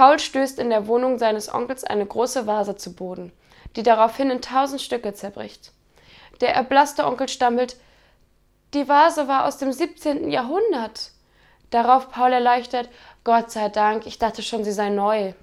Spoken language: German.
Paul stößt in der Wohnung seines Onkels eine große Vase zu Boden, die daraufhin in tausend Stücke zerbricht. Der erblasste Onkel stammelt, die Vase war aus dem 17. Jahrhundert. Darauf Paul erleichtert, Gott sei Dank, ich dachte schon, sie sei neu.